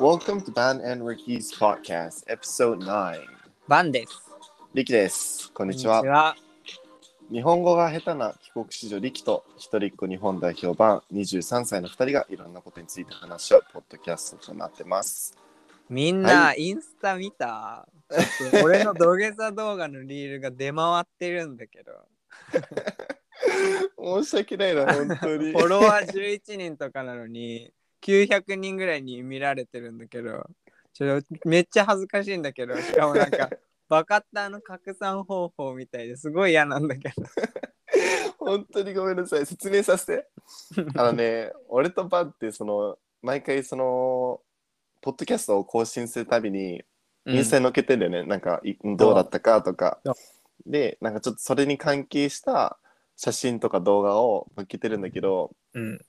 Welcome to Ban and Ricky's podcast, episode 9. バンです。リキです。こんこにちは。日本語が下手な帰国子女リキと一人っ子日本代表版23歳の2人がいろんなことについて話し合うポッドキャストとなってます。みんな、はインスタ見た？俺の土下座動画のリールが出回ってるんだけど、申し訳ないな、本当フに。ォロワー11人とかなのに、900人ぐらいに見られてるんだけど、ちょっとめっちゃ恥ずかしいんだけど、しかもなんか、バカッターの拡散方法みたいですごい嫌なんだけど。本当にごめんなさい。説明させて。あのね、俺とバンってその毎回そのポッドキャストを更新するたびにインスタに載っけてんだよね、なんかいどうだったかとか。そうでなんかちょっとそれに関係した写真とか動画を載っけてるんだけどうん。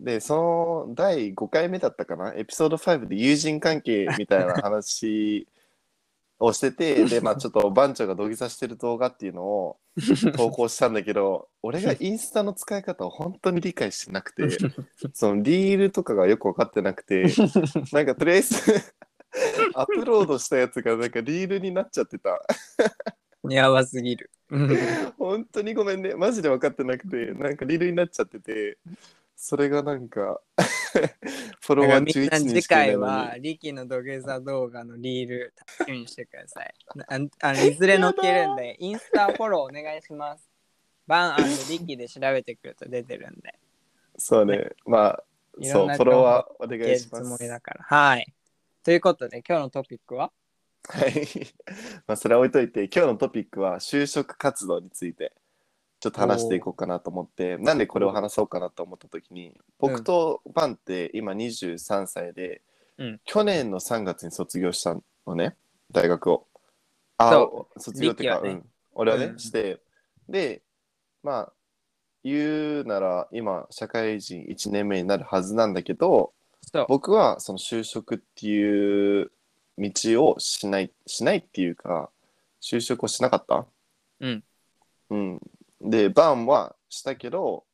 でその第5回目だったかな？エピソード5で友人関係みたいな話をしてて でまあちょっと番長が土下座してる動画っていうのを 投稿したんだけど俺がインスタの使い方を本当に理解してなくて そのリールとかがよく分かってなくてなんかとりあえずアップロードしたやつがなんかリールになっちゃってた。やばすぎる。本当にごめんね。マジで分かってなくてなんかリールになっちゃっててそれが なんかフォロワー11みんな人次しかいないの回はにリキの土下座動画のリール楽しみにしてください。ああのいずれ載っけるんで、インスタフォローお願いします。バンリキで調べてくると出てるんで、そうねまあいろなそうんフォロワーお願いしますもりだから。はい。ということで、今日のトピックは？はい。まあ、それは置いといて、今日のトピックは就職活動について、ちょっと話していこうかなと思って、なんでこれを話そうかなと思った時に、僕とパンって今23歳で、うん。去年の3月に卒業したのね、大学を。あそ、卒業っていうか、ね。うん。俺はね、うん。して、で、まあ、言うなら今、社会人1年目になるはずなんだけど。僕はその就職っていう道をしないしないっていうか就職をしなかった？うん、うん、でバンはしたけど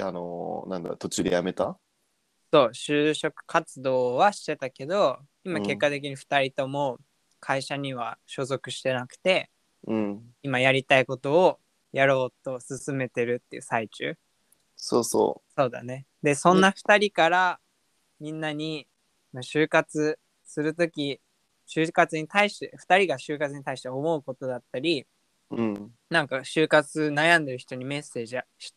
あのなんだ途中で辞めた？そう、就職活動はしてたけど、今うん結果的に2人とも会社には所属してなくて、うん今やりたいことをやろうと進めてるっていう最中。そうそそうだね。で、そんな2人からみんなに、まあ、就活するとき、就活に対して、2人が就活に対して思うことだったり、ううん。なんか就活悩んでる人にメッセージし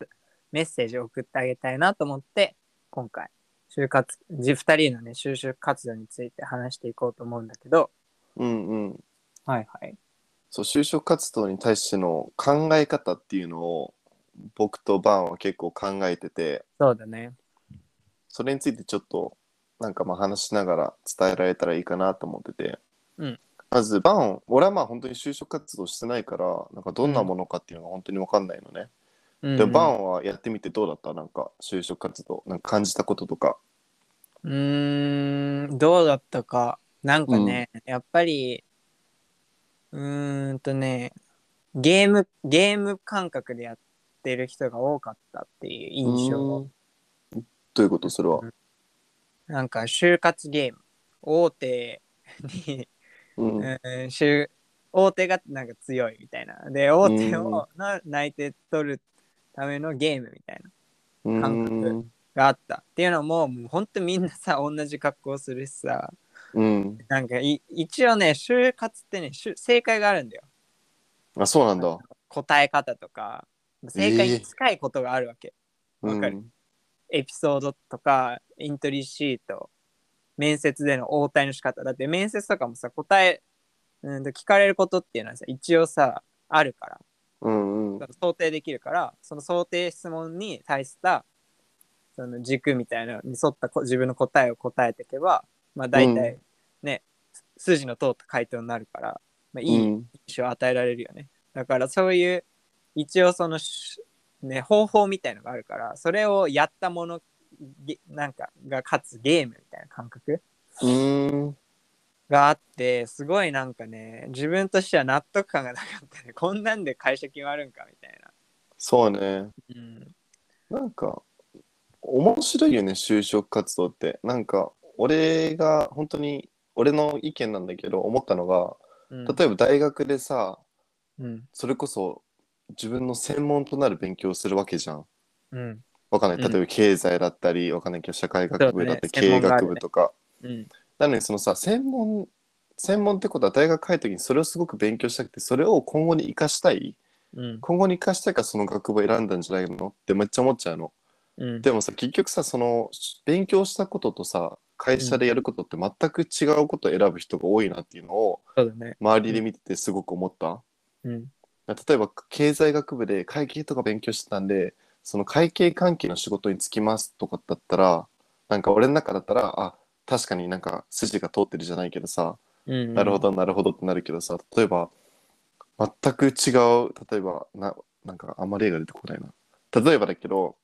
メッセージを送ってあげたいなと思って、今回、就活、じ2人のね、就職活動について話していこうと思うんだけど、うんうん。はいはい。そう就職活動に対しての考え方っていうのを僕とバンは結構考えてて。そうだね。それについてちょっとなんかまあ話しながら伝えられたらいいかなと思ってて、うんまずバン俺はまあ本当に就職活動してないからなんかどんなものかっていうのが本当に分かんないのね、うんでバンはやってみてどうだった？なんか就職活動なんか感じたこととか。うーん、どうだったか。なんかね、やっぱり、うーんとね、ゲーム、ゲーム感覚でやってる人が多かったっていう印象。どういうこと？それは、なんか、就活ゲーム。大手に、うん。うん、就大手がなんか強いみたいな。で、大手をの内定取るためのゲームみたいな。感覚があったっていうのももうほんとみんなさ同じ格好するしさ。うん。なんかい一応ね就活ってね正解があるんだよ。あそうなんだ。答え方とか。正解に近いことがあるわけ、わかる？うんエピソードとかエントリーシート面接での応対の仕方。だって面接とかもさ答えうんと聞かれることっていうのはさ一応さあるから。うんうん。想定できるからその想定質問に対したその軸みたいなのに沿ったこ自分の答えを答えていけばまあ大体ね、筋の通った回答になるから、まあ、いいうん。印象を与えられるよね、だからそういう一応そのしね方法みたいのがあるからそれをやったものげなんかが勝つゲームみたいな感覚うーん。があってすごいなんかね自分としては納得感がなかったね。こんなんで会社決まるんかみたいそうね。な、うん、なんか、面白いよね、就職活動って。なんか、俺が本当に、俺の意見なんだけど、思ったのが、うん。例えば大学でさ、うん。それこそ自分の専門となる勉強をするわけじゃん。うんわかんない。うん例えば経済だったり、わかんないけど、社会学部だったり、経営学部とか。うんなのに、そのさ、専門、専門ってことは大学入るときにそれをすごく勉強したくて、それを今後に生かしたい？うん今後に生かしたいからその学部を選んだんじゃないの？ってめっちゃ思っちゃうの。うんでもさ、結局さ、その勉強したこととさ、会社でやることって全く違うことを選ぶ人が多いなっていうのをそうだね周りで見ててすごく思った。うん例えば経済学部で会計とか勉強してたんで、その会計関係の仕事に就きますとかだったら、なんか俺の中だったら、あ、確かになんか筋が通ってるじゃないけどさ、うんなるほどなるほどってなるけどさ、例えば全く違う、例えばな、なんかあんま例が出てこないな。例えばだけど、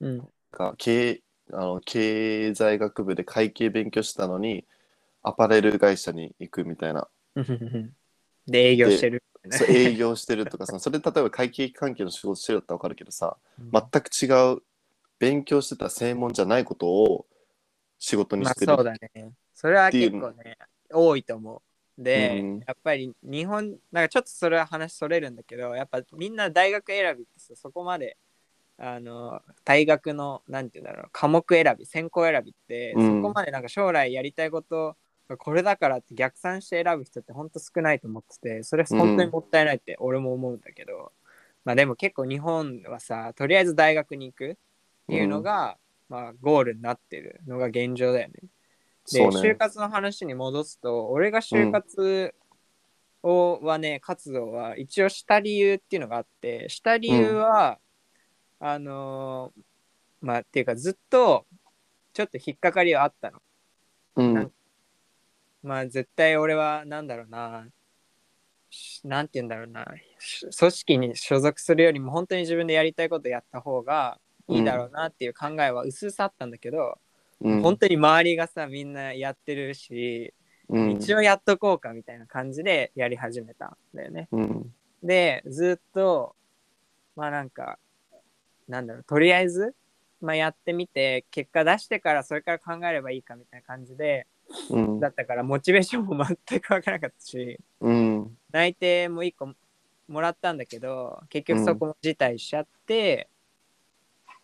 うん。が経あの経済学部で会計勉強したのにアパレル会社に行くみたいな。うん。で営業してるそう営業してるとかさ それ例えば会計関係の仕事してるだったら分かるけどさうん全く違う勉強してた専門じゃないことを仕事にまあしてる、そうだね。それは結構ね、多いと思う。で、うんやっぱり日本、なんかちょっとそれは話それるんだけど、やっぱみんな大学選びってさそこまで、あの、大学の、なんていうんだろう、科目選び、専攻選びって、うんそこまでなんか将来やりたいことがこれだからって逆算して選ぶ人って本当少ないと思ってて、それ本当にもったいないって俺も思うんだけど、まあでも結構日本はさ、とりあえず大学に行くっていうのが、まあゴールになってるのが現状だよね。で、ね。就活の話に戻すと、俺が就活を、はね、活動は一応した理由っていうのがあって、した理由は、あのーまあ、っていうかずっとちょっと引っかかりはあったの。うん。なんまあ、絶対俺は、なんだろうな、しなんて言うんだろうな、し組織に所属するよりも本当に自分でやりたいことやった方がいいだろうなっていう考えは薄々あったんだけど、うん。本当に周りがさみんなやってるし、うん。一応やっとこうかみたいな感じでやり始めたんだよね。うん。でずっとまあなんかなんだろうとりあえず、まあ、やってみて結果出してからそれから考えればいいかみたいな感じでうん。だったからモチベーションも全くわからなかったしうん。内定も1個もらったんだけど結局そこも辞退しちゃって、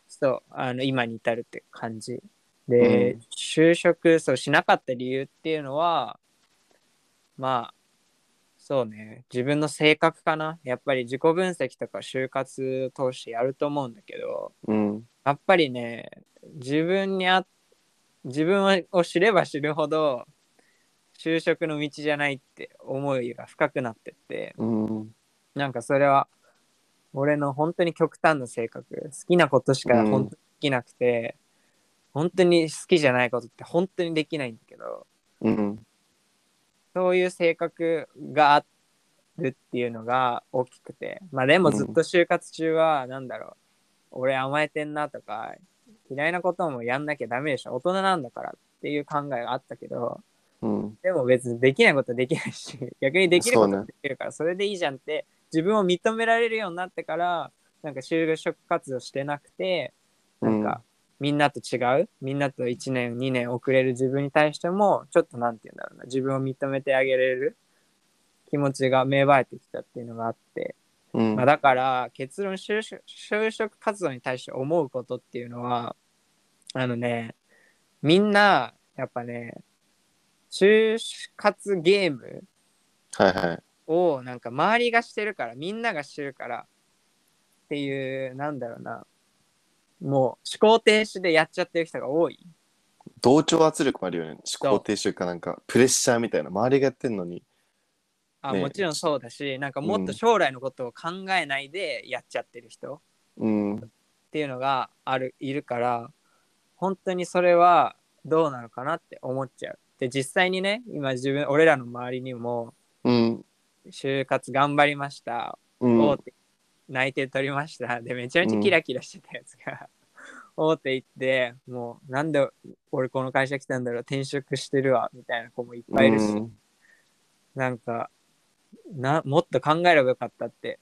そうあの今に至るって感じ。で、うん。就職そうしなかった理由っていうのはまあそうね。自分の性格かな。やっぱり自己分析とか就活通してやると思うんだけどうん。やっぱりね自分にあ自分を知れば知るほど就職の道じゃないって思いが深くなってってうんなんかそれは俺の本当に極端な性格好きなことしか本当にできなくて、本当に好きじゃないことって本当にできないんだけどうん。そういう性格があるっていうのが大きくてまあでもずっと就活中はなんだろう、俺甘えてんなとか嫌いなこともやんなきゃダメでしょ。大人なんだからっていう考えがあったけどうん。でも別にできないことはできないし 逆にできることできるからそれでいいじゃんって自分を認められるようになってからなんか就職活動してなくてなんか、みんなと違うみんなと1年2年遅れる自分に対してもちょっとなんて言うんだろうな自分を認めてあげれる気持ちが芽生えてきたっていうのがあって、うん。まあ、だから結論就職就職活動に対して思うことっていうのはあのねみんなやっぱね就活ゲームはいはい。をなんか周りがしてるからみんながしてるからっていうなんだろうな。もう思考停止でやっちゃってる人が多い。同調圧力もあるよね。思考停止かなんかプレッシャーみたいな。周りがやってんのにあ、ね。もちろんそうだしなんかもっと将来のことを考えないでやっちゃってる人うん。っていうのがあるいるから本当にそれはどうなのかなって思っちゃう。で実際にね今自分俺らの周りにもうん。就活頑張りました。うん。大手内定取りました。でめちゃめちゃキラキラしてたやつが、大手行ってもうなんで俺この会社来たんだろう。転職してるわ。みたいな子もいっぱいいるし、うん。なんかなもっと考えればよかったって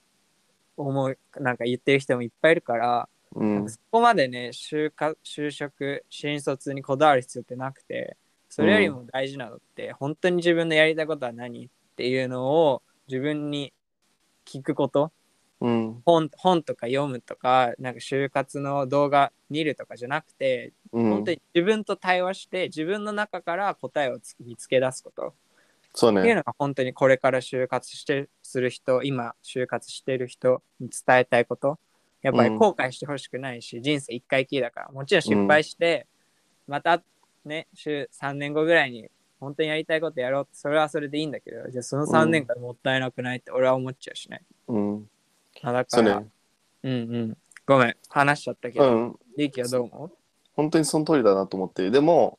思うなんか言ってる人もいっぱいいるから、うん。そこまでね就活就職新卒にこだわる必要ってなくてそれよりも大事なのって、本当に自分のやりたいことは何っていうのを自分に聞くこと。うん。本本とか読むとかなんか就活の動画見るとかじゃなくて、うん。本当に自分と対話して自分の中から答えをつ見つけ出すことそうね。っていうのが本当にこれから就活してする人今就活してる人に伝えたいこと。やっぱり後悔してほしくないし、人生一回きりだから。もちろん失敗して、またね週3年後ぐらいに本当にやりたいことやろうってそれはそれでいいんだけどじゃあその3年間もったいなくないって俺は思っちゃうしね、うん。あだから、ね。うんうん。ごめん。話しちゃったけど、うん。リキはどう思本当にその通りだなと思って。でも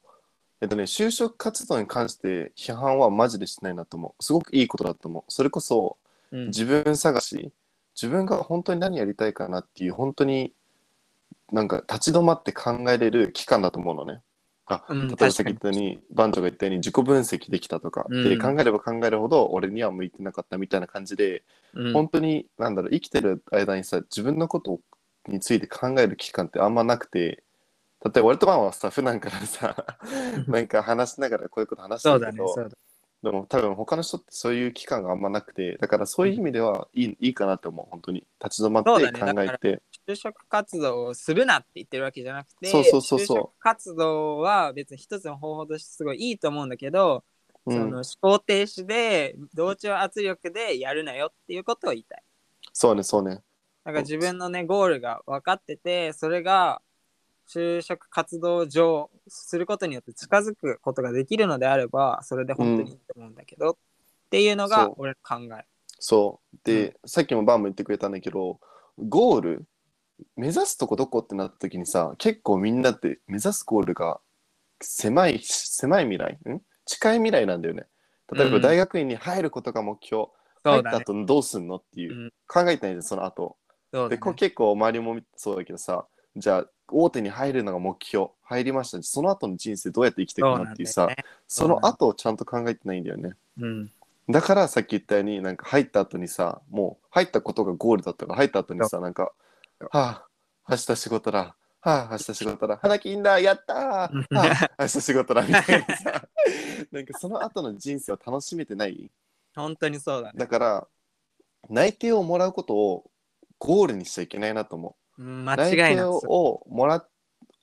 えっとね就職活動に関して批判はマジでしないなと思う。すごくいいことだと思う。それこそううん。自分探し自分が本当に何やりたいかなっていう本当になんか立ち止まって考えれる期間だと思うのね。あうん例えばさっき言ったようにバンチョが言ったように自己分析できたとか、うん。で考えれば考えるほど俺には向いてなかったみたいな感じで、うん。本当になんだろう生きてる間にさ自分のことについて考える期間ってあんまなくて例えば俺とマンはさ普段からさなんか話しながらこういうこと話してるけど、だねそうだ。でも多分他の人ってそういう期間があんまなくてだからそういう意味ではいい,、いいかなって思う本当に。立ち止まって考えて。就職活動をするなって言ってるわけじゃなくてそうそうそうそう。就職活動は別に一つの方法としてすごいいいと思うんだけど、うん。その思考停止で同調圧力でやるなよっていうことを言いたい。そうねそうね。なんか自分のねゴールが分かっててそれが就職活動上することによって近づくことができるのであればそれで本当にいいと思うんだけど、っていうのが俺の考え。そう。で、さっきもバンも言ってくれたんだけどゴール目指すとこどこってなった時にさ結構みんなって目指すゴールが狭い狭い未来？ん？近い未来なんだよね。例えうん。ば大学院に入ることが目標、そうだね。入った後どうすんのっていう、うん。考えてないじゃんその後。そうだね。でこう結構周りもそうだけどさじゃあ大手に入るのが目標入りました。その後の人生どうやって生きていくのっていうさなんだよね。その後をちゃんと考えてないんだよね。うん。だからさっき言ったようになんか入った後にさもう入ったことがゴールだったから入った後にさなんか「はあ明日仕事だ」「はあ明日仕事だ」「花金だやったー」はあ「明日仕事だ」みたいなさ。なんかその後の人生を楽しめてない？本当にそうだね。だから内定をもらうことをゴールにしちゃいけないなと思う。うん間内定違いなく。をもらう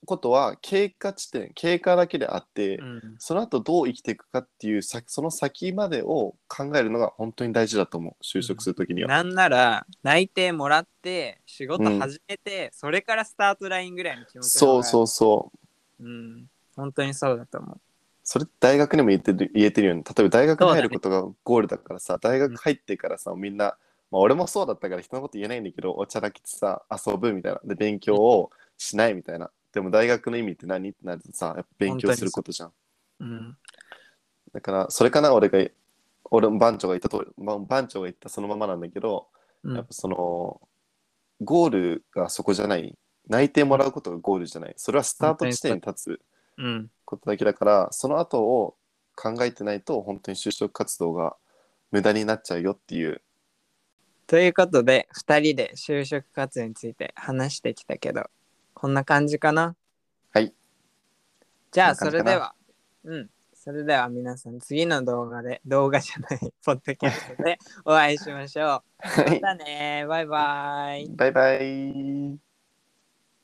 ことは経過地点経過だけであって、うん。その後どう生きていくかっていう先その先までを考えるのが本当に大事だと思う就職するときには、なんなら内定もらって仕事始めて、それからスタートラインぐらいの気持ちそうそううそう。うん。本当にそうだと思う。それ大学にも言ってる言えてるように例えば大学に入ることがゴールだからさ大学入ってからさみんな、まあ、俺もそうだったから人のこと言えないんだけどおちゃらけてさ遊ぶみたいな。で勉強をしないみたいな。でも大学の意味って何ってなるとさやっぱ勉強することじゃん。う。ん。だからそれかな俺が俺も番長が言ったとま番長が言ったそのままなんだけど、うん。やっぱそのゴールがそこじゃない。内定もらうことがゴールじゃない。それはスタート地点に立つうん。ことだけだからその後を考えてないと本当に就職活動が無駄になっちゃうよっていうということで2人で就職活動について話してきたけどこんな感じかな？はい。じゃあそれでは。うん。それでは皆さん次の動画で動画じゃない ポッドキャストでお会いしましょう。はい。またねバイバイ。バイバイ